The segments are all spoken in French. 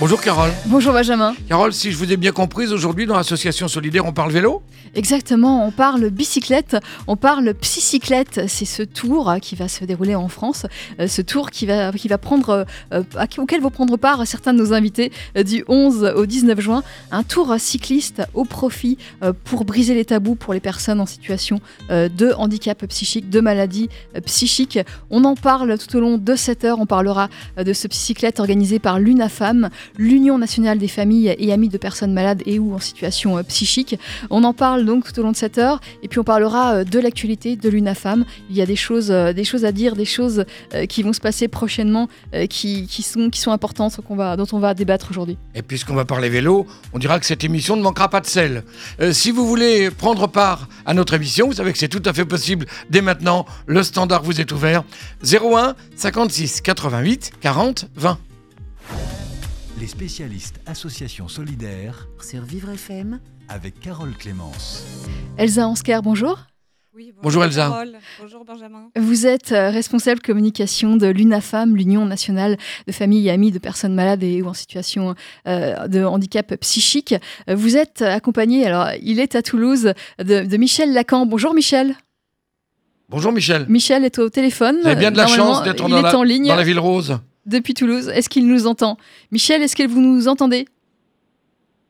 Bonjour Carole. Bonjour Benjamin. Carole, si je vous ai bien comprise, aujourd'hui dans l'association solidaire, on parle vélo? Exactement, on parle bicyclette, on parle psycyclette. C'est ce tour qui va se dérouler en France, euh, ce tour qui va, qui va prendre, euh, auquel vont prendre part certains de nos invités euh, du 11 au 19 juin. Un tour cycliste au profit pour briser les tabous pour les personnes en situation de handicap psychique, de maladie psychique. On en parle tout au long de cette heure. On parlera de ce psycyclette organisé par l'UNAFAM, l'Union nationale des familles et amis de personnes malades et ou en situation euh, psychique. On en parle donc tout au long de cette heure et puis on parlera euh, de l'actualité de l'UNAFAM. Il y a des choses, euh, des choses à dire, des choses qui vont se passer prochainement, qui, sont, qui sont importantes, dont on va débattre aujourd'hui. Et puisqu'on va parler vélo, on dira que cette émission ne manquera pas de sel. Si vous voulez prendre part à notre émission, vous savez que c'est tout à fait possible dès maintenant. Le standard vous est ouvert. 01 56 88 40 20. Les spécialistes Association solidaire sur Vivre FM, avec Carole Clémence. Elsa Ansker, bonjour. Oui, Bonjour Elsa. Carole. Bonjour Benjamin. Vous êtes euh, responsable communication de l'UNAFAM, l'Union nationale de familles et amis de personnes malades et ou en situation euh, de handicap psychique. Euh, Vous êtes accompagné, alors il est à Toulouse, de, de Michel Lacan. Bonjour Michel. Bonjour Michel. Michel est au téléphone. Vous avez bien de la chance d'être il dans la, en ligne dans la ville rose. Depuis Toulouse. Est-ce qu'il nous entend? Michel, est-ce que vous nous entendez?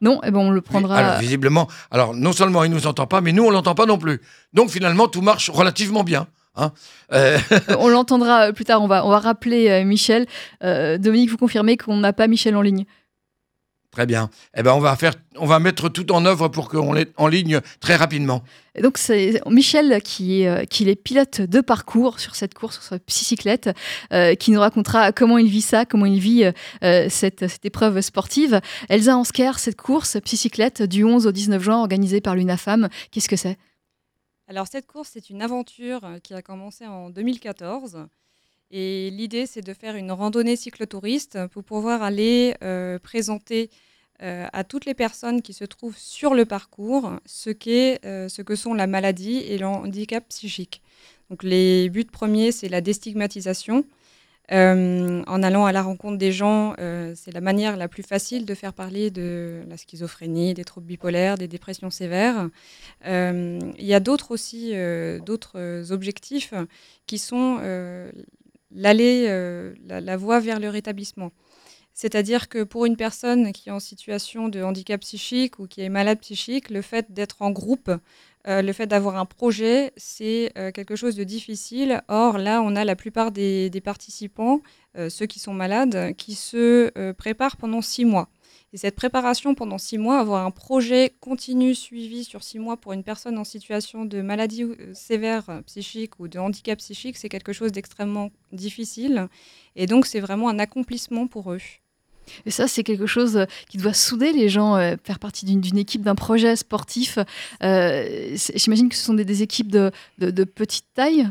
Non? Eh ben on le prendra. Alors visiblement, alors non seulement il nous entend pas, mais nous on l'entend pas non plus. Donc finalement tout marche relativement bien. hein. Euh, on l'entendra euh, plus tard. On va, on va rappeler euh, Michel. Euh, Dominique, vous confirmez qu'on n'a pas Michel en ligne? Très bien. Eh ben on va faire, on va mettre tout en œuvre pour qu'on l'ait en ligne très rapidement. Et Donc c'est Michel qui est, euh, qui est pilote de parcours sur cette course, sur cette psycyclette, euh, qui nous racontera comment il vit ça, comment il vit euh, cette, cette épreuve sportive. Elsa Ansker, cette course psycyclette du 11 au 19 juin organisée par l'UNAFAM, qu'est-ce que c'est? Alors cette course, c'est une aventure qui a commencé en 2014. Et l'idée, c'est de faire une randonnée cyclotouriste pour pouvoir aller euh, présenter euh, à toutes les personnes qui se trouvent sur le parcours ce, qu'est, euh, ce que sont la maladie et le handicap psychique. Donc les buts premiers, c'est la déstigmatisation. En allant à la rencontre des gens, c'est la manière la plus facile de faire parler de la schizophrénie, des troubles bipolaires, des dépressions sévères. Il y a d'autres aussi, d'autres objectifs qui sont l'aller, euh, la, voie vers le rétablissement. C'est-à-dire que pour une personne qui est en situation de handicap psychique ou qui est malade psychique, le fait d'être en groupe, euh, le fait d'avoir un projet, c'est euh, quelque chose de difficile. Or, là, on a la plupart des, participants, ceux qui sont malades, qui se préparent pendant six mois. Et cette préparation pendant six mois, avoir un projet continu suivi sur six mois pour une personne en situation de maladie euh, sévère euh, psychique ou de handicap psychique, c'est quelque chose d'extrêmement difficile. Et donc, c'est vraiment un accomplissement pour eux. Et ça, c'est quelque chose qui doit souder les gens, euh, faire partie d'une équipe, d'un projet sportif. Euh, J'imagine que ce sont des, des équipes de, de- de petite taille?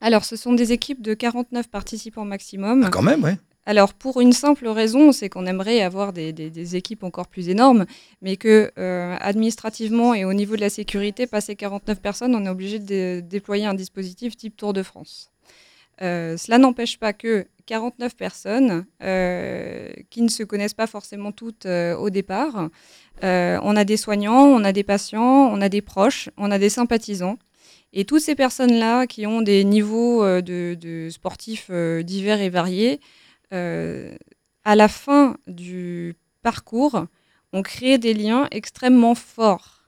Alors, ce sont des équipes de 49 participants maximum. Ah, quand même, ouais. Alors, pour une simple raison, c'est qu'on aimerait avoir des, équipes encore plus énormes, mais que euh, administrativement et au niveau de la sécurité, passer 49 personnes, on est obligé de dé- déployer un dispositif type Tour de France. Euh, cela n'empêche pas que 49 personnes euh, qui ne se connaissent pas forcément toutes au départ, on a des soignants, on a des patients, on a des proches, on a des sympathisants. Et toutes ces personnes-là qui ont des niveaux de, sportifs divers et variés, à la fin du parcours, on crée des liens extrêmement forts.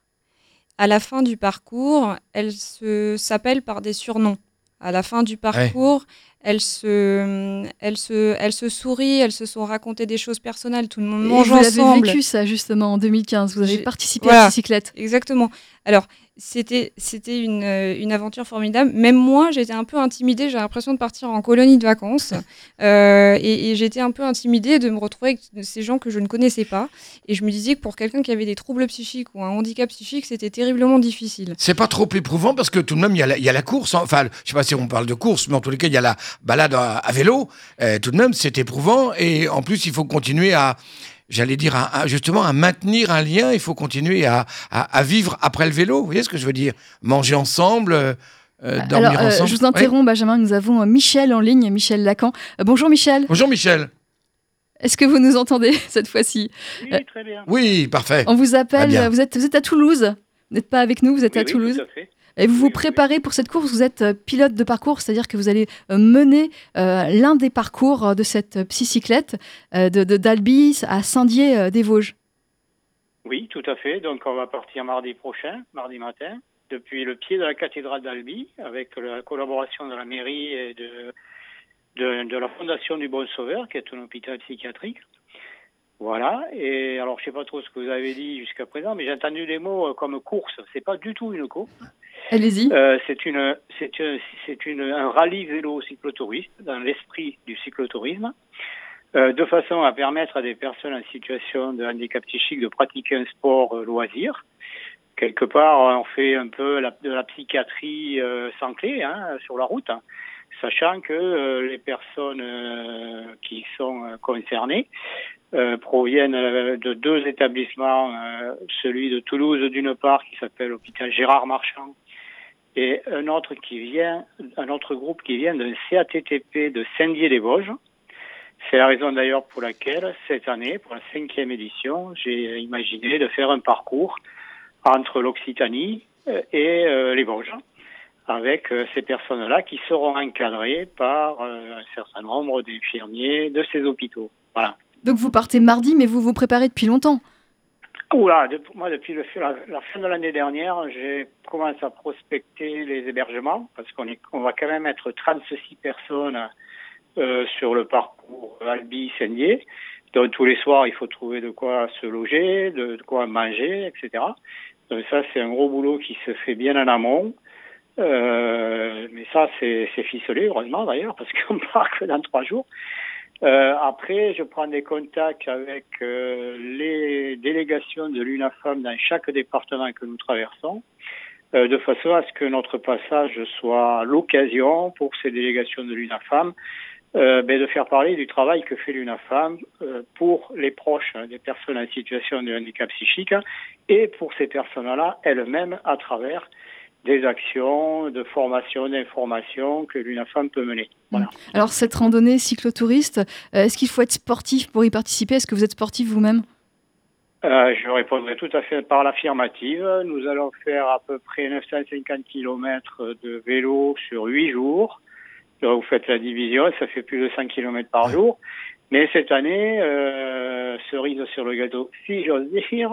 À la fin du parcours, elles se- s'appellent par des surnoms. À la fin du parcours, elles, se, elles, se, elles se sourient, elles se sont racontées des choses personnelles, tout le monde Et mange vous l'avez ensemble. vécu ça justement en 2015. Vous avez participé à la cyclette. Exactement. Alors, c'était c'était une, euh, une aventure formidable. Même moi, j'étais un peu intimidée. J'ai l'impression de partir en colonie de vacances. Euh, et et j'étais un peu intimidée de me retrouver avec ces gens que je ne connaissais pas. Et je me disais que pour quelqu'un qui avait des troubles psychiques ou un handicap psychique, c'était terriblement difficile. C'est pas trop éprouvant parce que tout de même, il y, a la- il y a la course. hein. Enfin, je sais pas si on parle de course, mais en tous les cas, il y a la balade à, à vélo. Euh, tout de même, c'est éprouvant. Et en plus, il faut continuer à. j'allais dire, à- à- justement, à maintenir un lien. Il faut continuer à, à- à vivre après le vélo. Vous voyez ce que je veux dire? Manger ensemble, euh, euh, dormir Alors, euh, ensemble. je vous Oui. interromps, Benjamin. Nous avons Michel en ligne, Michel Lacan. Euh, bonjour Michel. Bonjour Michel. Est-ce que vous nous entendez cette fois-ci? Oui, très bien. Oui, parfait. On vous appelle. Vous êtes, vous êtes à Toulouse. Vous n'êtes pas avec nous, vous êtes Oui, à oui, Toulouse. tout à fait. Et vous vous préparez pour cette course. Vous êtes euh, pilote de parcours, c'est-à-dire que vous allez euh, mener euh, l'un des parcours de cette psycyclette euh, de, d'Albi à Saint-Dié-des-Vosges. Oui, tout à fait. Donc, on va partir mardi prochain, mardi matin, depuis le pied de la cathédrale d'Albi, avec la collaboration de la mairie et de, de, de la Fondation du Bon Sauveur, qui est un hôpital psychiatrique. Voilà. Et alors, je sais pas trop ce que vous avez dit jusqu'à présent, mais j'ai entendu des mots comme course. C'est pas du tout une course. Allez-y. Euh, c'est une, c'est un, c'est une, un rallye vélo cyclotouriste dans l'esprit du cyclotourisme, euh, de façon à permettre à des personnes en situation de handicap psychique de pratiquer un sport euh, loisir. Quelque part, on fait un peu de la psychiatrie euh, sans clé hein, sur la route, hein, sachant que euh, les personnes euh, qui sont euh, concernées euh, proviennent euh, de deux établissements, euh, celui de Toulouse d'une part qui s'appelle l'hôpital Gérard Marchand et un autre qui vient, un autre groupe qui vient d'un CATTP de Saint-Dié-des-Vosges. C'est la raison d'ailleurs pour laquelle cette année, pour la cinquième édition, j'ai imaginé de faire un parcours entre l'Occitanie euh, et euh, les Vosges, avec euh, ces personnes-là qui seront encadrées par euh, un certain nombre d'infirmiers de ces hôpitaux. Voilà. Donc vous partez mardi, mais vous vous préparez depuis longtemps? Oula, de- moi depuis le, la, la fin de l'année dernière, j'ai commencé à prospecter les hébergements parce qu'on va quand même être 36 personnes euh, sur le parcours Albi-Saint-Dié. Donc tous les soirs, il faut trouver de quoi se loger, de, quoi manger, etc. Donc ça, c'est un gros boulot qui se fait bien en amont. Euh, mais ça, c'est ficelé, heureusement d'ailleurs, parce qu'on part que dans trois jours. Euh, après, je prends des contacts avec euh, les délégations de l'UNAFAM dans chaque département que nous traversons, euh, de façon à ce que notre passage soit l'occasion pour ces délégations de l'UNAFAM euh, ben, de faire parler du travail que fait l'UNAFAM euh, pour les proches hein, des personnes en situation de handicap psychique et pour ces personnes-là elles-mêmes à travers des actions de formation, d'information que l'UNAFAM peut mener. Voilà. Alors cette randonnée cyclotouriste, est-ce qu'il faut être sportif pour y participer? Est-ce que vous êtes sportif vous-même? Euh, je répondrai tout à fait par l'affirmative. Nous allons faire à peu près 950 km de vélo sur 8 jours. Vous faites la division, ça fait plus de 100 km par jour. Mais cette année, euh, cerise sur le gâteau, si j'ose dire,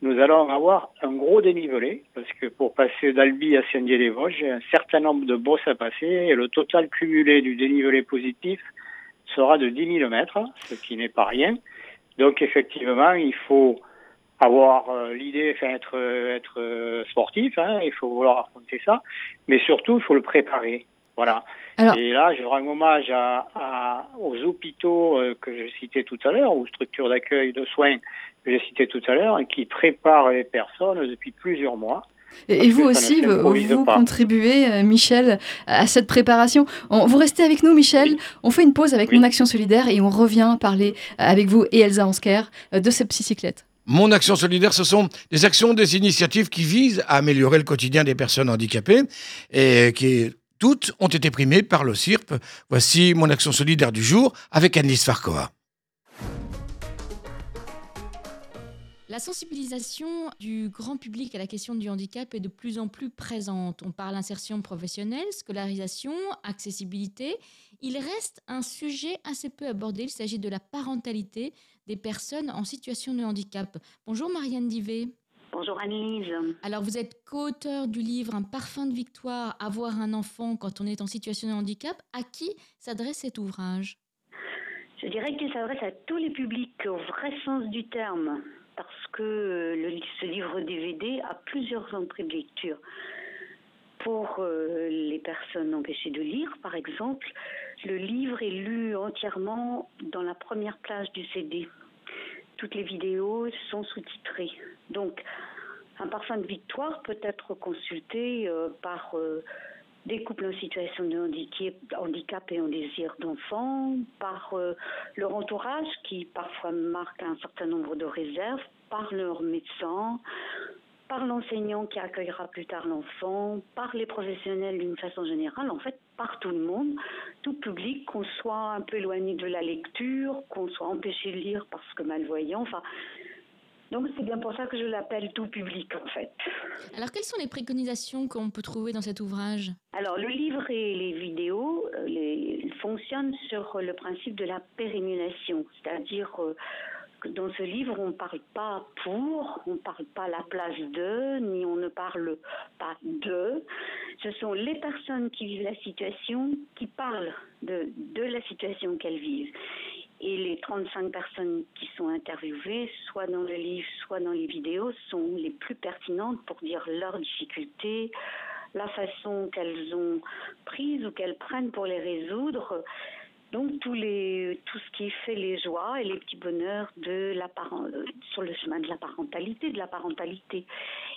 nous allons avoir un gros dénivelé, parce que pour passer d'Albi à Saint-Dié-des-Vosges, j'ai un certain nombre de bosses à passer, et le total cumulé du dénivelé positif sera de 10 000 mètres, ce qui n'est pas rien. Donc effectivement, il faut avoir euh, l'idée, enfin être euh, être euh, sportif, hein, il faut vouloir affronter ça, mais surtout il faut le préparer. Voilà. Alors- Et là, je rends hommage à, à- aux hôpitaux euh, que j'ai cités tout à l'heure, aux structures d'accueil de soins que j'ai citées tout à l'heure, qui préparent les personnes depuis plusieurs mois. Et, vous aussi, vous, vous contribuez, euh, Michel, à cette préparation. On- vous restez avec nous, Michel. On fait une pause avec Oui. Mon Action Solidaire et on revient parler avec vous et Elsa Ansker de cette psycyclette. Mon action solidaire, ce sont des actions, des initiatives qui visent à améliorer le quotidien des personnes handicapées et qui toutes ont été primées par le CIRP. Voici mon action solidaire du jour avec Annelise Farcoa. La sensibilisation du grand public à la question du handicap est de plus en plus présente. On parle insertion professionnelle, scolarisation, accessibilité. Il reste un sujet assez peu abordé. Il s'agit de la parentalité des personnes en situation de handicap. Bonjour Marianne Divet. Bonjour Annelise. Alors vous êtes co-auteur du livre Un parfum de victoire, avoir un enfant quand on est en situation de handicap. À qui s'adresse cet ouvrage? Je dirais qu'il s'adresse à tous les publics au vrai sens du terme, parce que le, ce livre DVD a plusieurs entrées de lecture. Pour euh, les personnes empêchées de lire, par exemple, le livre est lu entièrement dans la première plage du CD. Toutes les vidéos sont sous-titrées. Donc, un parfum de victoire peut être consulté euh, par euh, des couples en situation de handicap et en désir d'enfant, par euh, leur entourage qui parfois marque un certain nombre de réserves, par leur médecin, par l'enseignant qui accueillera plus tard l'enfant, par les professionnels d'une façon générale, en fait par tout le monde, tout public, qu'on soit un peu éloigné de la lecture, qu'on soit empêché de lire parce que malvoyant, enfin donc c'est bien pour ça que je l'appelle tout public en fait. Alors quelles sont les préconisations qu'on peut trouver dans cet ouvrage? Alors le livre et les vidéos euh, les, fonctionnent sur le principe de la pérénulation, c'est-à-dire euh, dans ce livre on ne parle pas pour, on ne parle pas la place de, ni on ne parle pas de. Ce sont les personnes qui vivent la situation qui parlent de, de la situation qu'elles vivent. Et les 35 personnes qui sont interviewées, soit dans le livre, soit dans les vidéos, sont les plus pertinentes pour dire leurs difficultés, la façon qu'elles ont prise ou qu'elles prennent pour les résoudre. Donc tout ce qui fait les joies et les petits bonheurs la sur le chemin de la parentalité, de la parentalité.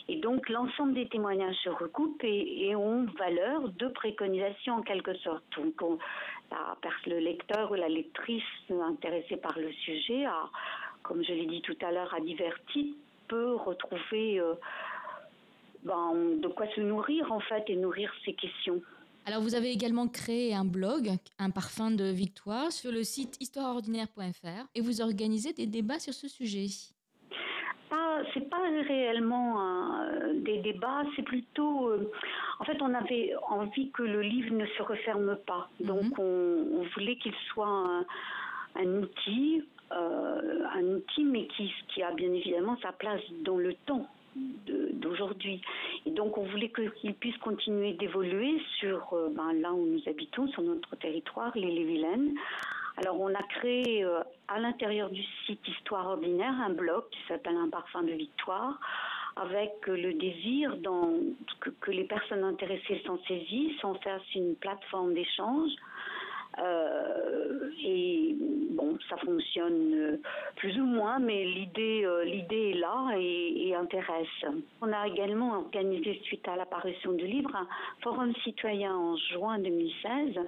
Et donc l'ensemble des témoignages se recoupent et, ont valeur de préconisation en quelque sorte. Donc le lecteur ou la lectrice intéressée par le sujet, comme je l'ai dit tout à l'heure, à diverti, peut retrouver euh, ben, de quoi se nourrir en fait et nourrir ses questions. Alors vous avez également créé un blog, un parfum de victoire, sur le site histoireordinaire.fr et vous organisez des débats sur ce sujet. C'est pas réellement des débats, c'est plutôt. Euh, en fait, on avait envie que le livre ne se referme pas. Mhm. Donc, on, voulait qu'il soit un, outil, euh, un outil, mais qui, qui a bien évidemment sa place dans le temps d'aujourd'hui. Et donc, on voulait qu'il puisse continuer d'évoluer sur euh, ben, là où nous habitons, sur notre territoire, l'île et Vilaine. Alors, on a créé euh, à l'intérieur du site Histoire Ordinaire un blog qui s'appelle Un parfum de victoire, avec euh, le désir que, les personnes intéressées s'en saisissent, en fassent une plateforme d'échange euh, et bon, ça fonctionne euh, plus ou moins, mais l'idée, euh, est là et, intéresse. On a également organisé, suite à l'apparition du livre, un forum citoyen en juin 2016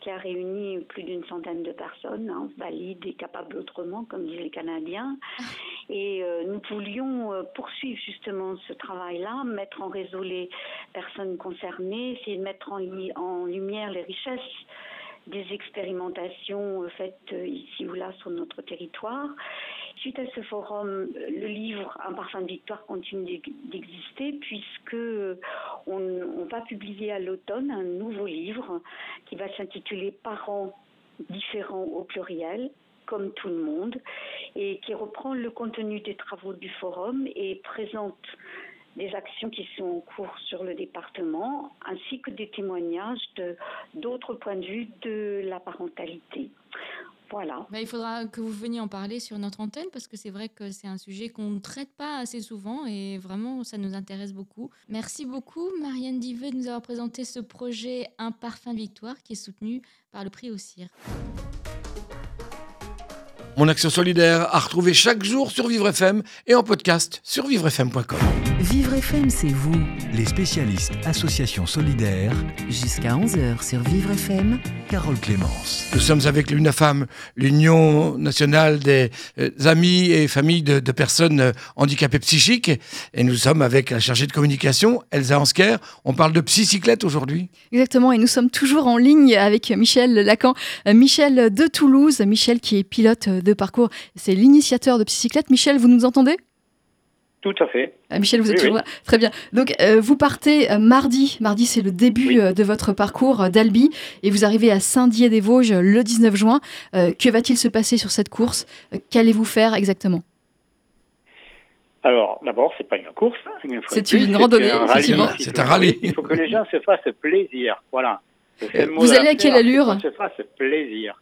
qui a réuni plus d'une centaine de personnes, hein, valides et capables autrement, comme disent les Canadiens. Et nous voulions poursuivre justement ce travail-là, mettre en réseau les personnes concernées, essayer de mettre en lumière les richesses des expérimentations euh, faites euh, ici ou là sur notre territoire. Suite à ce forum, le livre Un parfum de victoire continue d'exister puisque on, va publier à l'automne un nouveau livre qui va s'intituler Parents différents au pluriel comme tout le monde et qui reprend le contenu des travaux du forum et présente des actions qui sont en cours sur le département, ainsi que des témoignages d'autres points de vue de la parentalité. Voilà. Bah, il faudra que vous veniez en parler sur notre antenne parce que c'est vrai que c'est un sujet qu'on ne traite pas assez souvent et vraiment ça nous intéresse beaucoup. Merci beaucoup Marianne Diveux de nous avoir présenté ce projet Un parfum de victoire qui est soutenu par le prix au CIR. Mon action solidaire à retrouver chaque jour sur Vivre FM et en podcast sur vivrefm.com. Vivre FM, c'est vous. Les spécialistes Association Solidaire. Jusqu'à 11h sur Vivre FM. Carole Clémence. Nous sommes avec l'UNAFAM, l'Union nationale des euh, amis et familles de, personnes euh, handicapées psychiques. Et nous sommes avec la chargée de communication, Elsa Ansker. On parle de psycyclette aujourd'hui. Exactement. Et nous sommes toujours en ligne avec Michel Lacan. Euh, Michel de Toulouse. Michel qui est pilote de parcours. C'est l'initiateur de Psycyclette. Michel, vous nous entendez? Tout à fait. Ah, Michel, vous êtes toujours là. Très bien. Donc, euh, vous partez euh, mardi. Mardi, c'est le début euh, de votre parcours d'Albi. Et vous arrivez à Saint-Dié-des-Vosges le 19 juin. que va-t-il se passer sur cette course? Qu'allez-vous faire exactement? Alors, d'abord, c'est pas une course. Hein, c'est une randonnée, C'est un rallye. Il faut que les gens se fassent plaisir. Voilà. Vous allez à quelle allure? Se fassent plaisir.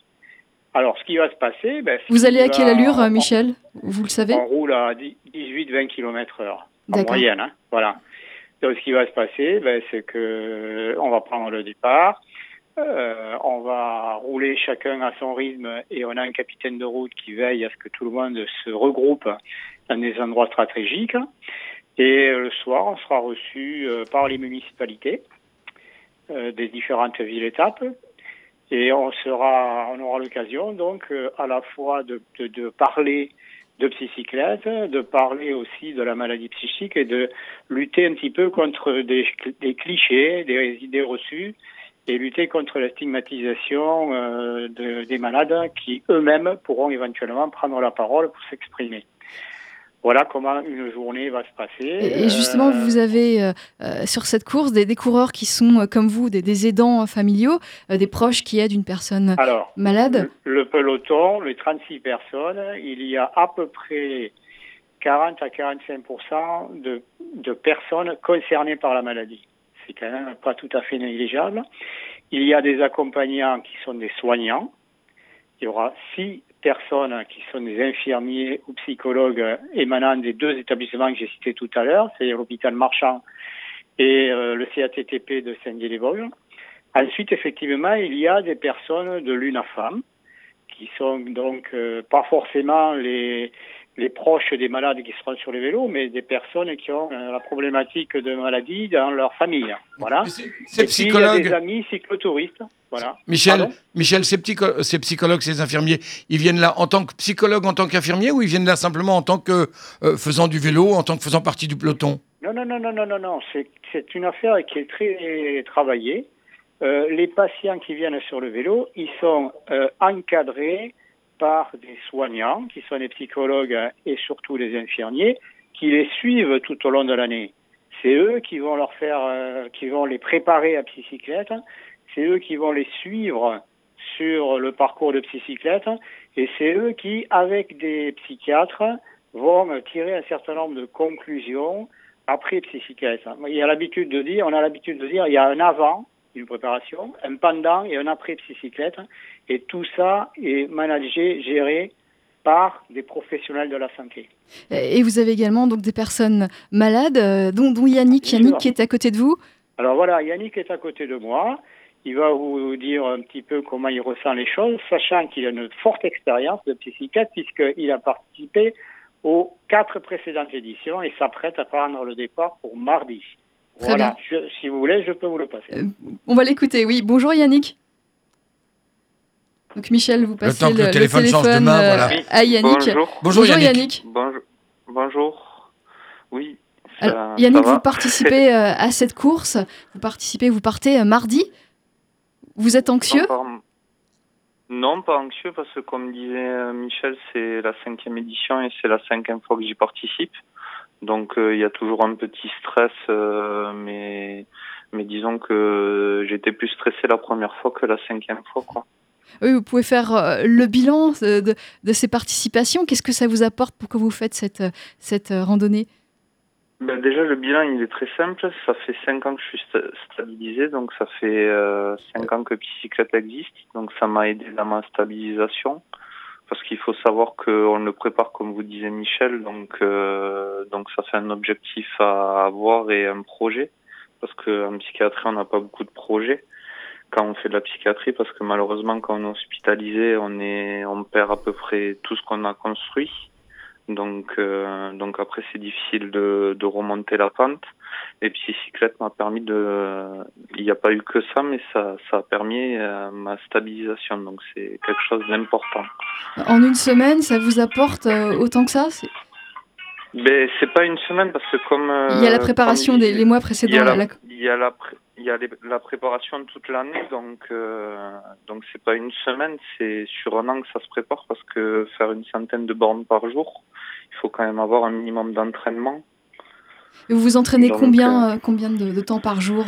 Alors, ce qui va se passer... Ben, vous allez à quelle allure, Michel Vous le savez On roule à 18-20 km heure, en moyenne. Hein, voilà. Donc, ce qui va se passer, ben, c'est que on va prendre le départ, euh, on va rouler chacun à son rythme et on a un capitaine de route qui veille à ce que tout le monde se regroupe dans des endroits stratégiques. Et le soir, on sera reçu euh, par les municipalités des différentes villes-étapes. Et on, sera, on aura l'occasion donc à la fois de, de, de parler de psychicyclette, de parler aussi de la maladie psychique et de lutter un petit peu contre des, des clichés, des idées reçues et lutter contre la stigmatisation euh, de, des malades qui eux-mêmes pourront éventuellement prendre la parole pour s'exprimer. Voilà comment une journée va se passer. Et justement, euh, vous avez euh, euh, sur cette course des, des, coureurs qui sont comme vous, des, des aidants familiaux, des proches qui aident une personne Alors, malade. Le, le, peloton, les 36 personnes, il y a à peu près 40 à 45 de, de personnes concernées par la maladie. C'est quand même pas tout à fait négligeable. Il y a des accompagnants qui sont des soignants. Il y aura six personnes qui sont des infirmiers ou psychologues émanant des deux établissements que j'ai cités tout à l'heure, c'est l'hôpital Marchand et euh, le CATTP de Saint-Dié-les-Vosges. Ensuite, effectivement, il y a des personnes de l'UNAFAM qui sont donc euh, pas forcément les, les proches des malades qui seront sur les vélos, mais des personnes qui ont euh, la problématique de maladie dans leur famille. Voilà. Ces psychologues. Des amis cyclotouristes. Voilà. Michel, Michel ces, psycho ces, psychologues, ces infirmiers, ils viennent là en tant que psychologues, en tant qu'infirmiers, ou ils viennent là simplement en tant que euh, faisant du vélo, en tant que faisant partie du peloton? Non, non, non, non, non, non, non. C'est une affaire qui est très travaillée. Euh, les patients qui viennent sur le vélo, ils sont encadrés par des soignants, qui sont des psychologues et surtout des infirmiers, qui les suivent tout au long de l'année. C'est eux qui vont leur faire, euh, qui vont les préparer à psychicyclette, c'est eux qui vont les suivre sur le parcours de psychicyclette, et c'est eux qui, avec des psychiatres, vont tirer un certain nombre de conclusions après psychicyclette. Il y a l'habitude de dire, on a l'habitude de dire, il y a un avant, une préparation, un pendant et un après psychicyclette. Et tout ça est managé, géré par des professionnels de la santé. Et vous avez également donc des personnes malades, euh, dont, dont Yannick, Yannick qui est à côté de vous. Alors voilà, Yannick est à côté de moi. Il va vous dire un petit peu comment il ressent les choses, sachant qu'il a une forte expérience de psychiatre puisqu'il a participé aux quatre précédentes éditions et s'apprête à prendre le départ pour mardi. Très voilà, je, si vous voulez, je peux vous le passer. Euh, on va l'écouter, oui. Bonjour Yannick. Donc Michel, vous passez le, temps que le, le téléphone, téléphone change de main, euh, voilà. à Yannick. Bonjour. Bonjour, Yannick. Yannick. Bonjour. Bonjour. Oui. Ça, Alors, Yannick, ça va vous participez euh, à cette course. Vous participez, vous partez euh, mardi. Vous êtes anxieux? Non, pas... non, pas anxieux parce que comme disait Michel, c'est la cinquième édition et c'est la cinquième fois que j'y participe. Donc il euh, y a toujours un petit stress, euh, mais mais disons que j'étais plus stressé la première fois que la cinquième fois, quoi. Oui, vous pouvez faire euh, le bilan de, de, de ces participations. Qu'est-ce que ça vous apporte pour que vous faites cette, cette randonnée? Ben Déjà, le bilan, il est très simple. Ça fait 5 ans que je suis sta stabilisé, donc ça fait euh, 5 ans que Psycyclette existe. Donc ça m'a aidé dans ma stabilisation. Parce qu'il faut savoir qu'on le prépare, comme vous disait Michel, donc, euh, donc ça fait un objectif à avoir et un projet. Parce qu'en psychiatrie, on n'a pas beaucoup de projets quand on fait de la psychiatrie parce que malheureusement quand on est hospitalisé on est on perd à peu près tout ce qu'on a construit donc euh, donc après c'est difficile de, de remonter la pente. Et Psycyclette m'a permis de il n'y a pas eu que ça mais ça ça a permis euh, ma stabilisation. Donc c'est quelque chose d'important. En une semaine, ça vous apporte euh, autant que ça? C'est- mais c'est pas une semaine parce que comme Il y a la préparation des les mois il y précédents. a la, la- il y a la, pré- il y a les- la préparation toute l'année, donc euh, donc c'est pas une semaine, c'est sur un an que ça se prépare parce que faire une centaine de bornes par jour, il faut quand même avoir un minimum d'entraînement. Et Vous vous entraînez Donc, combien, euh, combien de, de temps par jour?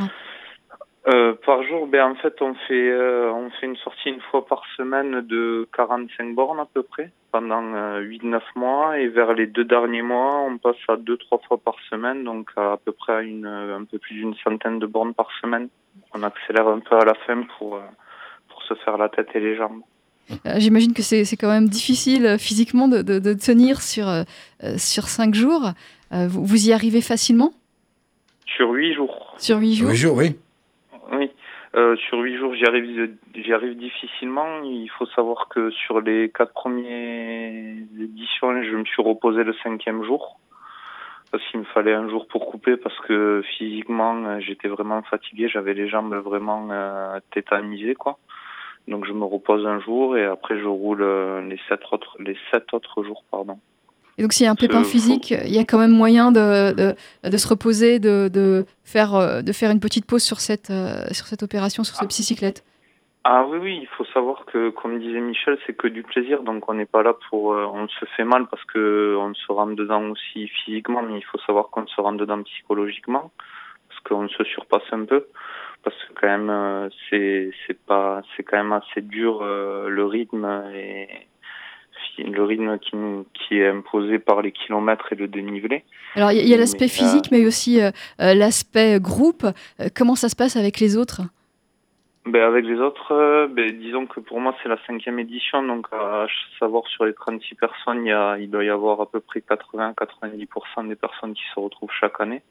Euh, par jour, ben en fait on fait euh, on fait une sortie une fois par semaine de 45 bornes à peu près pendant euh, 8-9 mois et vers les deux derniers mois on passe à deux trois fois par semaine donc à, à peu près à une un peu plus d'une centaine de bornes par semaine. On accélère un peu à la fin pour euh, pour se faire la tête et les jambes. Euh, J'imagine que c'est c'est quand même difficile euh, physiquement de, de- de tenir sur, euh, euh, sur cinq jours. Euh, vous, vous y arrivez facilement? Sur huit jours. Sur huit jours? Oui, jour, oui. Oui. Euh, sur huit jours, j'y arrive, j'y arrive difficilement. Il faut savoir que sur les quatre premières éditions, je me suis reposé le cinquième jour. parce qu'il me fallait un jour pour couper parce que physiquement j'étais vraiment fatigué, j'avais les jambes vraiment tétanisées quoi. Donc je me repose un jour et après je roule les sept autres les sept autres jours pardon. Et donc s'il y a un pépin physique, il y a quand même moyen de, de, de se reposer, de, de, faire, de faire une petite pause sur cette, sur cette opération, sur cette psycyclette? Ah oui, oui, il faut savoir que, comme disait Michel, c'est que du plaisir, donc on n'est pas là pour... Euh, on se fait mal parce que on se rentre dedans aussi physiquement, mais il faut savoir qu'on se rentre dedans psychologiquement, parce qu'on se surpasse un peu, parce que quand même, euh, c'est c'est pas c'est quand même assez dur euh, le rythme et le rythme qui, qui est imposé par les kilomètres et le dénivelé. Alors il y a, l'aspect physique, mais aussi l'aspect groupe. comment ça se passe avec les autres? Ben avec les autres, euh, ben disons que pour moi c'est la cinquième édition, donc à savoir sur les 36 personnes, il, y a, il doit y avoir à peu près 80-90% des personnes qui se retrouvent chaque année.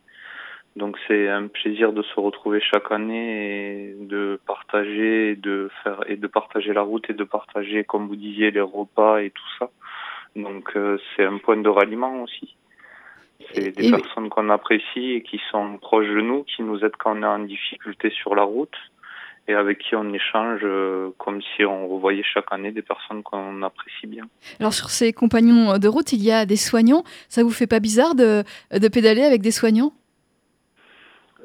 Donc c'est un plaisir de se retrouver chaque année et de partager, de faire et de partager la route et de partager, comme vous disiez, les repas et tout ça. Donc euh, c'est un point de ralliement aussi. C'est des personnes qu'on apprécie et qui sont proches de nous, qui nous aident quand on est en difficulté sur la route et avec qui on échange euh, comme si on revoyait chaque année des personnes qu'on apprécie bien. Alors sur ces compagnons de route, il y a des soignants. Ça vous fait pas bizarre de, de pédaler avec des soignants?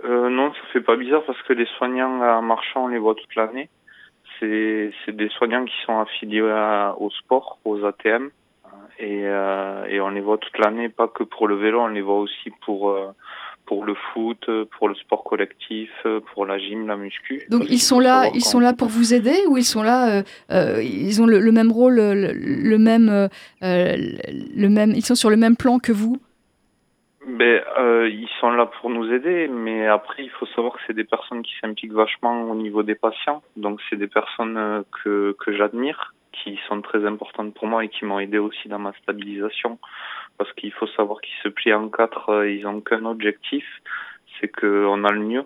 Euh, Non, ça fait pas bizarre parce que les soignants à marchand, on les voit toute l'année. C'est des soignants qui sont affiliés au sport, aux ATM. Et, euh, et on les voit toute l'année, pas que pour le vélo, on les voit aussi pour... Euh, pour le foot, pour le sport collectif, pour la gym, la muscu. Donc ils sont là, ils sont là pour vous aider ou ils sont là, euh, euh, ils ont le, même rôle, le, même, euh, le même, ils sont sur le même plan que vous? Ben, ils sont là pour nous aider, mais après il faut savoir que c'est des personnes qui s'impliquent vachement au niveau des patients. Donc c'est des personnes que que j'admire, qui sont très importantes pour moi et qui m'ont aidé aussi dans ma stabilisation parce qu'il faut savoir qu'ils se plient en quatre, euh, ils ont qu'un objectif, c'est qu'on a le mieux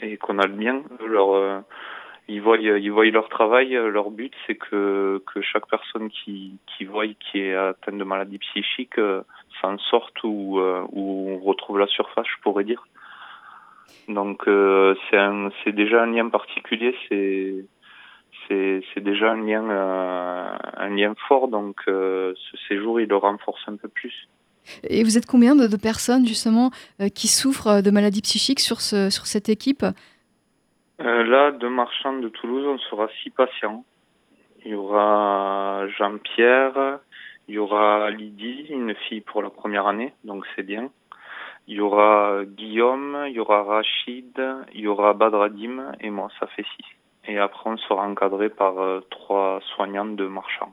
et qu'on a le bien. Leur, euh, ils voient, ils voient leur travail, leur but, c'est que, que chaque personne qui, qui voit qui est atteinte de maladie psychique euh, s'en sorte ou, ou retrouve la surface, je pourrais dire. Donc c'est c'est déjà un lien particulier, c'est c'est déjà un lien un lien fort donc ce séjour il le renforce un peu plus. Et vous êtes combien de, personnes justement euh, qui souffrent de maladies psychiques sur, ce, sur cette équipe? Euh, Là, de Marchand de Toulouse, on sera six patients. Il y aura Jean-Pierre, il y aura Lydie, une fille pour la première année, donc c'est bien. Il y aura Guillaume, il y aura Rachid, il y aura Badradim et moi, ça fait six. Et après, on sera encadré par euh, trois soignantes de Marchand.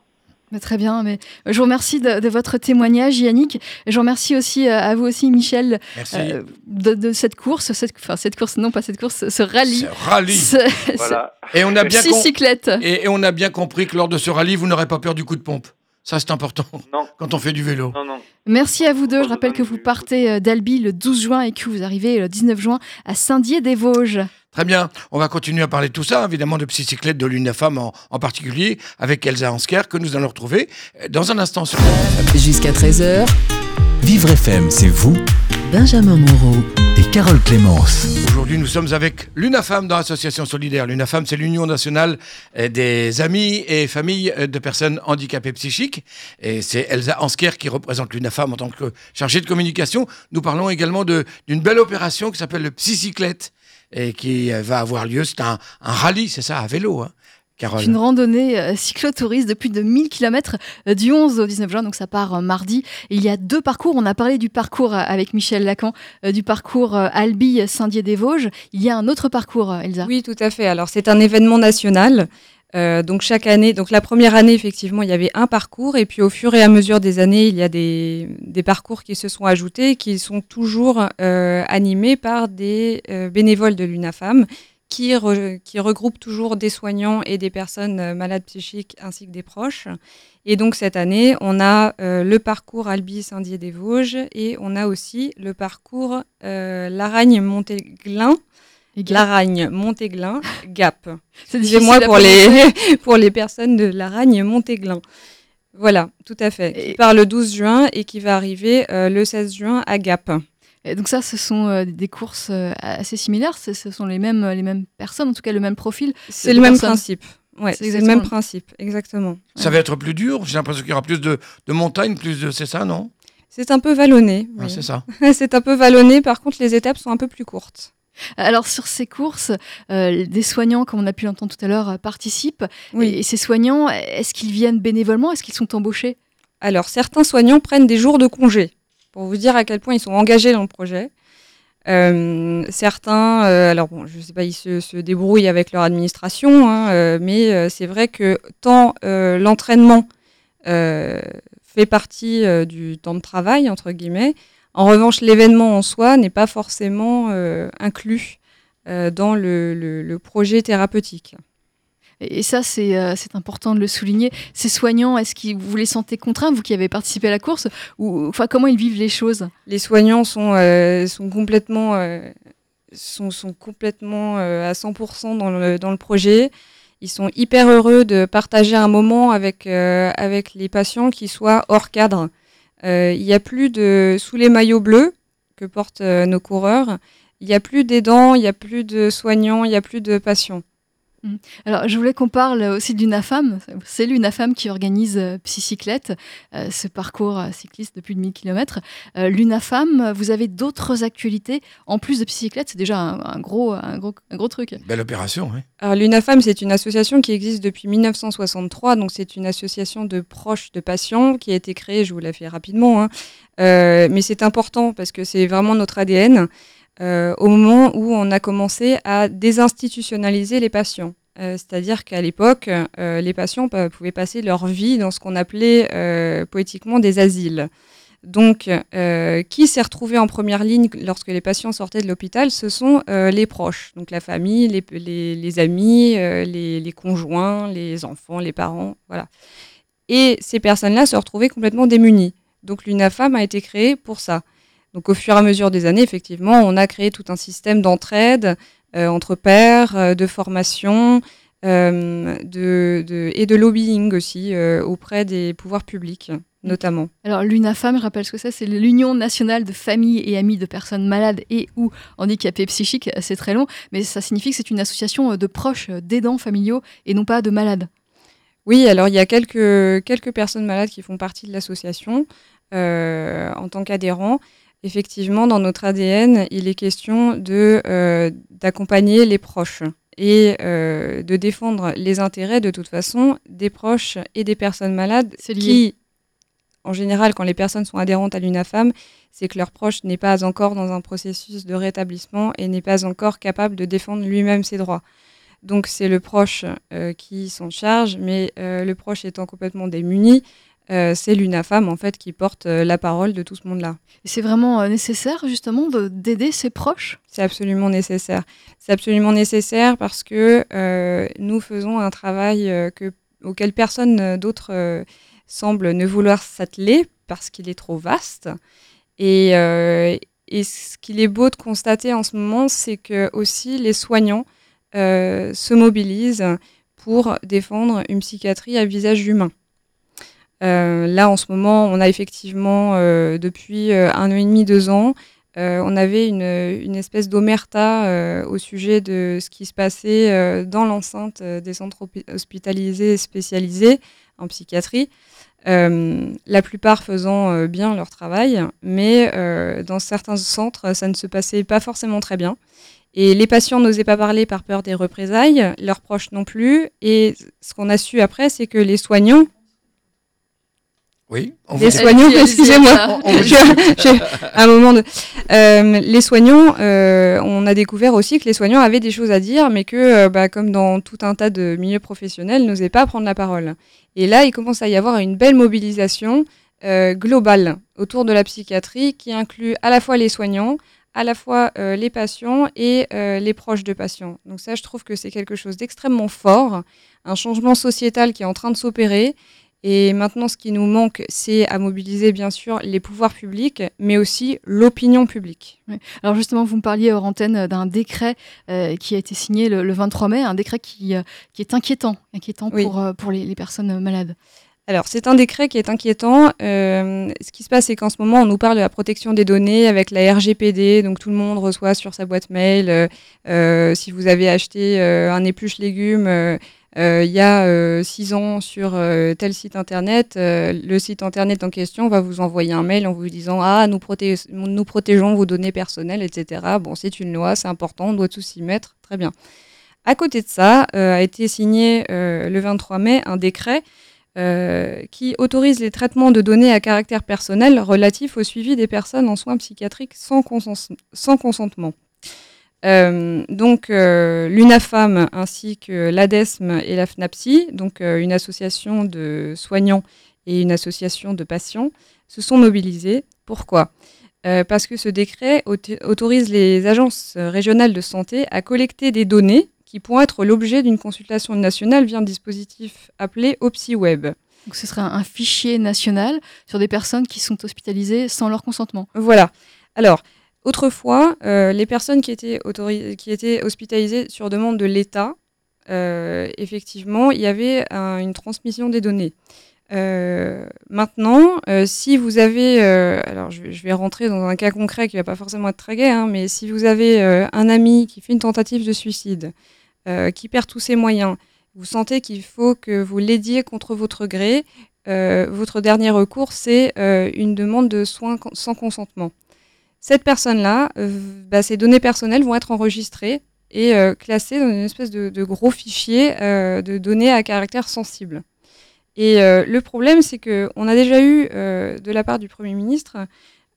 Très bien, mais je vous remercie de, votre témoignage, Yannick. Je vous remercie aussi euh, à vous aussi, Michel, euh, de, cette course, cette, enfin cette course, non pas cette course, ce rallye. Ce rallye. Et on a bien et, et, on a bien compris que lors de ce rallye, vous n'aurez pas peur du coup de pompe. Ça, c'est important non. quand on fait du vélo. Non, non. Merci à vous deux. Je rappelle que vous partez euh, d'Albi le 12 juin et que vous arrivez le 19 juin à Saint-Dié-des-Vosges. Très bien, on va continuer à parler de tout ça, évidemment de psychocyclette de l'UNAFAM en, en particulier, avec Elsa Hansker, que nous allons retrouver euh, dans un instant sur Jusqu'à 13h, Vivre FM, c'est vous, Benjamin Moreau et Carole Clémence. Aujourd'hui, nous sommes avec l'UNAFAM dans l'Association Solidaire. L'UNAFAM, c'est l'Union nationale euh, des amis et familles euh, de personnes handicapées psychiques. Et c'est Elsa Hansker qui représente l'UNAFAM en tant que chargée de communication. Nous parlons également d'une belle opération qui s'appelle le Psycyclette et qui va avoir lieu. C'est un, rallye, c'est ça, à vélo. Hein. C'est une randonnée euh, cyclotouriste depuis de 1000 km du 11 au 19 juin, donc ça part euh, mardi. il y a deux parcours, on a parlé du parcours euh, avec Michel Lacan, du parcours Albi-Saint-Dié-des-Vosges. Il y a un autre parcours, Elsa Oui, tout à fait. Alors c'est un événement national euh, donc chaque année, donc la première année effectivement il y avait un parcours et puis au fur et à mesure des années il y a des, des parcours qui se sont ajoutés qui sont toujours euh, animés par des euh, bénévoles de l'UNAFAM qui, qui regroupent toujours des soignants et des personnes malades psychiques ainsi que des proches. Et donc cette année on a le parcours Albi Saint-Dié-des-Vosges et on a aussi le parcours Laragne Montéglin Laragne, Montéglin, Gap. C'est moi pour les, pour les personnes de Laragne, Montéglin. Voilà, tout à fait. Qui part le 12 juin et qui va arriver euh, le 16 juin à Gap. Et donc ça, ce sont euh, des courses euh, assez similaires. Ce ce sont les mêmes, les mêmes personnes, en tout cas le même profil. C'est le même personnes. principe. Ouais, C'est le même principe, exactement. Ça va être plus dur. J'ai l'impression qu'il y aura plus de, de montagnes, plus de. C'est ça, non? C'est un peu vallonné. Ah. C'est ça. c'est un peu vallonné, par contre, les étapes sont un peu plus courtes. Alors sur ces courses, euh, des soignants, comme on a pu l'entendre tout à l'heure, participent. Oui. Et, et ces soignants, est-ce qu'ils viennent bénévolement? Est-ce qu'ils sont embauchés? Alors, certains soignants prennent des jours de congé, pour vous dire à quel point ils sont engagés dans le projet. Euh, certains, euh, alors bon, je sais pas, ils se, débrouillent avec leur administration, hein, euh, mais c'est vrai que tant l'entraînement fait partie du temps de travail, entre guillemets, en revanche, l'événement en soi n'est pas forcément inclus dans le projet thérapeutique. Et ça, c'est euh, c'est important de le souligner. Ces soignants, est-ce que vous les sentez contraints, vous qui avez participé à la course ou enfin comment ils vivent les choses? Les soignants sont, complètement, euh, sont, complètement euh, à 100% dans le, dans le projet. Ils sont hyper heureux de partager un moment avec, avec les patients qui soient hors cadre. Il n'y a plus de sous les maillots bleus que portent nos coureurs. Il n'y a plus d'aidants, il n'y a plus de soignants, il n'y a plus de patients. Alors, je voulais qu'on parle aussi de l'UNAFAM. C'est l'UNAFAM qui organise euh, Psycyclette, euh, ce parcours euh, cycliste de plus de 1000 km. L'UNAFAM, vous avez d'autres actualités en plus de Psycyclette? C'est déjà un, un gros, un, gros, un gros truc. Belle opération, oui. Alors l'UNAFAM, c'est une association qui existe depuis 1963, donc c'est une association de proches de patients qui a été créée, je vous la fais rapidement, hein. Euh, mais c'est important parce que c'est vraiment notre ADN euh, au moment où on a commencé à désinstitutionnaliser les patients. Euh, C'est-à-dire qu'à l'époque, euh, les patients pa- pouvaient passer leur vie dans ce qu'on appelait euh, poétiquement des asiles. Donc, euh, qui s'est retrouvé en première ligne lorsque les patients sortaient de l'hôpital Ce sont euh, les proches, donc la famille, les, amis, euh, les, les conjoints, les enfants, les parents, voilà. Et ces personnes-là se retrouvaient complètement démunies. Donc, l'UNAFAM a été créée pour ça. Donc, au fur et à mesure des années, effectivement, on a créé tout un système d'entraide euh, entre pairs, euh, de formation euh, de, de- et de lobbying aussi auprès des pouvoirs publics, notamment. Alors, l'UNAFAM, je rappelle ce que c'est, c'est l'Union nationale de familles et amis de personnes malades et ou handicapées psychiques. C'est très long, mais ça signifie que c'est une association de proches d'aidants familiaux et non pas de malades. Oui, alors il y a quelques, quelques personnes malades qui font partie de l'association euh, en tant qu'adhérents. Effectivement, dans notre ADN, il est question de euh, d'accompagner les proches et euh, de défendre les intérêts de toute façon des proches et des personnes malades qui, en général, quand les personnes sont adhérentes à l'UNAFAM, c'est que leur proche n'est pas encore dans un processus de rétablissement et n'est pas encore capable de défendre lui-même ses droits. Donc c'est le proche euh, qui s'en charge, mais le proche étant complètement démuni, euh, c'est l'UNAFAM en fait qui porte euh, la parole de tout ce monde-là. Et c'est vraiment euh, nécessaire, justement, de- d'aider ses proches? C'est absolument nécessaire. C'est absolument nécessaire parce que euh, nous faisons un travail que, auquel personne d'autre semble ne vouloir s'atteler parce qu'il est trop vaste. Et, et ce qu'il est beau de constater en ce moment, c'est que aussi les soignants se mobilisent pour défendre une psychiatrie à visage humain. Euh, là, en ce moment, on a effectivement, euh, depuis euh, un an et demi, deux ans, on avait une, espèce d'omerta au sujet de ce qui se passait dans l'enceinte des centres hospitalisés spécialisés en psychiatrie. La plupart faisant bien leur travail, mais dans certains centres, ça ne se passait pas forcément très bien. Et les patients n'osaient pas parler par peur des représailles, leurs proches non plus. Et ce qu'on a su après, c'est que les soignants Oui. on les soignants, excusez-moi, un moment de, Euh, les soignants, euh, on a découvert aussi que les soignants avaient des choses à dire, mais que, euh, bah, comme dans tout un tas de milieux professionnels, n'osaient pas prendre la parole. Et là, il commence à y avoir une belle mobilisation euh, globale autour de la psychiatrie qui inclut à la fois les soignants, à la fois euh, les patients et euh, les proches de patients. Donc ça, je trouve que c'est quelque chose d'extrêmement fort, un changement sociétal qui est en train de s'opérer. Et maintenant, ce qui nous manque, c'est à mobiliser, bien sûr, les pouvoirs publics, mais aussi l'opinion publique. Alors justement, vous me parliez hors antenne d'un décret euh, qui a été signé le, le 23 mai, un décret qui, euh, qui est inquiétant, inquiétant Oui. pour, euh, pour les, les personnes malades. Alors, c'est un décret qui est inquiétant. Euh, ce qui se passe, c'est qu'en ce moment, on nous parle de la protection des données avec la RGPD. Donc, tout le monde reçoit sur sa boîte mail. euh, euh, si vous avez acheté euh, un épluche légumes euh, euh, il y a euh, six ans sur euh, tel site internet, euh, le site internet en question va vous envoyer un mail en vous disant Ah, nous, proté- nous protégeons vos données personnelles, etc. Bon, c'est une loi, c'est important, on doit tous s'y mettre. Très bien. À côté de ça, euh, a été signé euh, le 23 mai un décret euh, qui autorise les traitements de données à caractère personnel relatifs au suivi des personnes en soins psychiatriques sans consentement. Euh, donc euh, l'UNAFAM ainsi que l'ADESM et la FNAPSI, donc euh, une association de soignants et une association de patients, se sont mobilisés. Pourquoi? Parce que ce décret auto- autorise les agences régionales de santé à collecter des données qui pourront être l'objet d'une consultation nationale via un dispositif appelé OpsiWeb. Donc ce serait un, un fichier national sur des personnes qui sont hospitalisées sans leur consentement. Voilà. Alors, autrefois, euh, les personnes qui étaient, hospitalisées sur demande de l'État, euh, effectivement, il y avait un- une transmission des données. Euh, maintenant, si vous avez, alors je vais, rentrer dans un cas concret qui va pas forcément être très gai, hein, mais si vous avez un ami qui fait une tentative de suicide, qui perd tous ses moyens, vous sentez qu'il faut que vous l'aidiez contre votre gré, votre dernier recours, c'est une demande de soins sans consentement. Cette personne-là, euh, bah, données personnelles vont être enregistrées et euh, classées dans une espèce de, gros fichier euh, de données à caractère sensible. Et le problème, c'est qu'on a déjà eu, de la part du Premier ministre,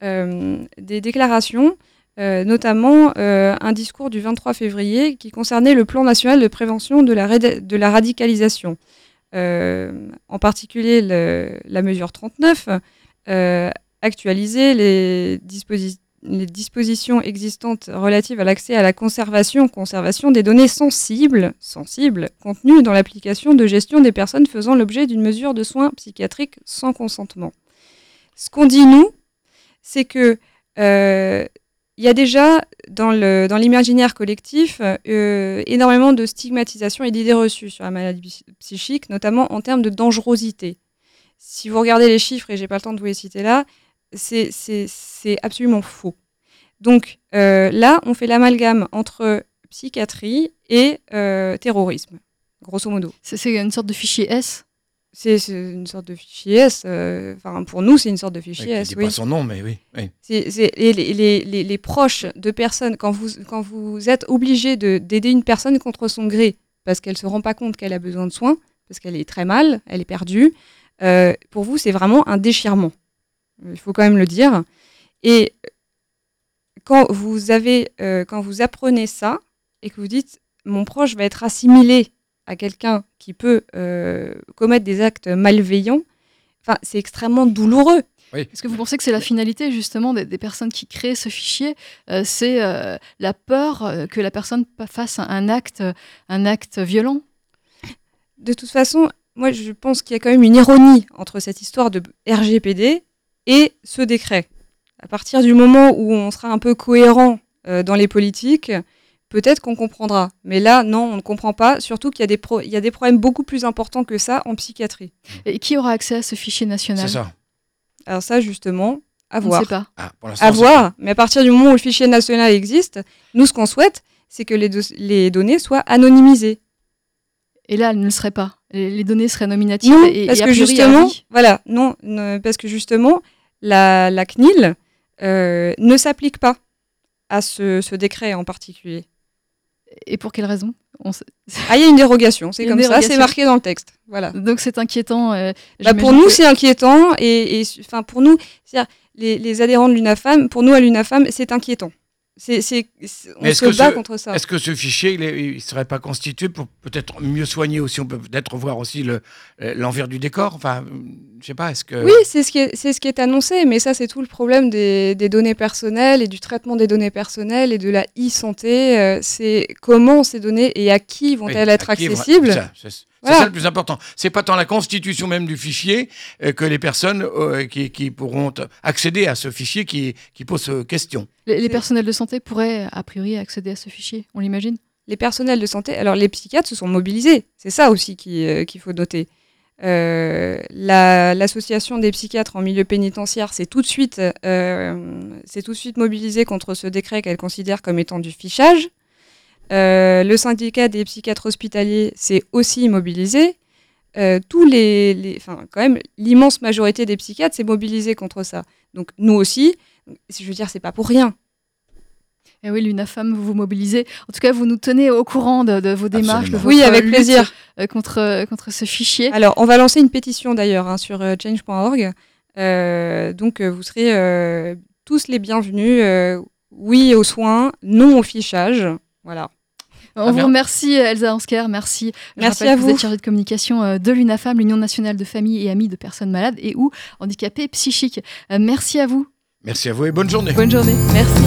des déclarations, notamment un discours du 23 février qui concernait le plan national de prévention de la, radicalisation. En particulier la mesure 39, euh, actualiser les, disposi- les dispositions existantes relatives à l'accès à la conservation, conservation des données sensibles, sensibles contenues dans l'application de gestion des personnes faisant l'objet d'une mesure de soins psychiatriques sans consentement. Ce qu'on dit, nous, c'est que euh, il y a déjà dans l'imaginaire collectif euh, énormément de stigmatisation et d'idées reçues sur la maladie psy- psychique, notamment en termes de dangerosité. Si vous regardez les chiffres, et j'ai pas le temps de vous les citer là, c'est- absolument faux. Donc euh, là, on fait l'amalgame entre psychiatrie et euh, terrorisme, grosso modo. C'est une sorte de fichier S? C'est une sorte de fichier S. euh, Enfin, pour nous, c'est une sorte de fichier qui S. dit oui. pas son nom, mais oui. et les, les- les- les proches de personnes, quand vous, quand vous êtes obligé de- d'aider une personne contre son gré, parce qu'elle ne se rend pas compte qu'elle a besoin de soins, parce qu'elle est très mal, elle est perdue, euh, pour vous, c'est vraiment un déchirement. Il faut quand même le dire. Et quand vous, avez, euh, quand vous apprenez ça, et que vous dites, mon proche va être assimilé à quelqu'un qui peut euh, commettre des actes malveillants, enfin, c'est extrêmement douloureux. Est-ce que vous pensez que c'est la finalité justement des, des personnes qui créent ce fichier euh, C'est euh, la peur euh, que la personne fasse un acte, un acte violent? De toute façon, moi, je pense qu'il y a quand même une ironie entre cette histoire de RGPD et ce décret. À partir du moment où on sera un peu cohérent euh, dans les politiques, peut-être qu'on comprendra. Mais là, non, on ne comprend pas, surtout qu'il y, a des pro- il y a des problèmes beaucoup plus importants que ça en psychiatrie. Et qui aura accès à ce fichier national C'est ça. Alors ça, justement, à On ne voir. sait pas. Ah, pour À voir, mais à partir du moment où le fichier national existe, nous, ce qu'on souhaite, c'est que les, données soient anonymisées. Et là, elle ne le serait pas. Les, les données seraient nominatives Non, et, parce et a que justement, voilà, non, ne- parce que justement, la, la CNIL euh, ne s'applique pas à ce, ce décret en particulier. Et pour quelle raison On Ah, il y a une dérogation, c'est comme ça, c'est marqué dans le texte. Voilà. Donc c'est inquiétant. euh, Bah, pour nous, que- c'est inquiétant, et, enfin pour nous, les adhérents de l'UNAFAM, pour nous à l'UNAFAM, c'est inquiétant. C'est, c'est, c'est- on est-ce se que bat ce- contre ça. Est-ce que ce fichier, il ne serait pas constitué pour peut-être mieux soigner aussi On peut peut-être voir aussi le- l'envers du décor. Enfin, je sais pas, est-ce que. Oui, c'est ce, qui est, c'est ce qui est annoncé, mais ça, c'est tout le problème des, des données personnelles et du traitement des données personnelles et de la e-santé. euh, c'est comment ces données et à qui Oui, vont-elles être qui accessibles ça, C'est Voilà. ça le plus important. C'est pas tant la constitution même du fichier euh, que les personnes euh, qui, qui pourront accéder à ce fichier qui, qui pose euh, question. Les, personnels de santé pourraient, a priori, accéder à ce fichier, on l'imagine? Les personnels de santé, alors les psychiatres se sont mobilisés, c'est ça aussi qui, euh, qu'il faut noter. L'association des psychiatres en milieu pénitentiaire s'est tout, de suite, tout de suite mobilisée contre ce décret qu'elle considère comme étant du fichage. Le syndicat des psychiatres hospitaliers s'est aussi mobilisé. tous les, les quand même, l'immense majorité des psychiatres s'est mobilisée contre ça. Donc nous aussi, je veux dire, c'est pas pour rien. Et eh oui, l'UNAFAM, vous vous mobilisez. En tout cas, vous nous tenez au courant de, vos démarches, de votre oui, avec plaisir. Euh, contre, euh, contre ce fichier. Alors, on va lancer une pétition d'ailleurs hein, sur euh, change.org. donc, vous serez tous les bienvenus. oui aux soins, non au fichage. Voilà. On vous remercie Elsa Hansker, merci. merci à vous. Vous êtes chargée de communication de l'UNAFAM, l'Union nationale de familles et amis de personnes malades et ou handicapées psychiques. merci à vous. Merci à vous et bonne journée. Bonne journée, merci.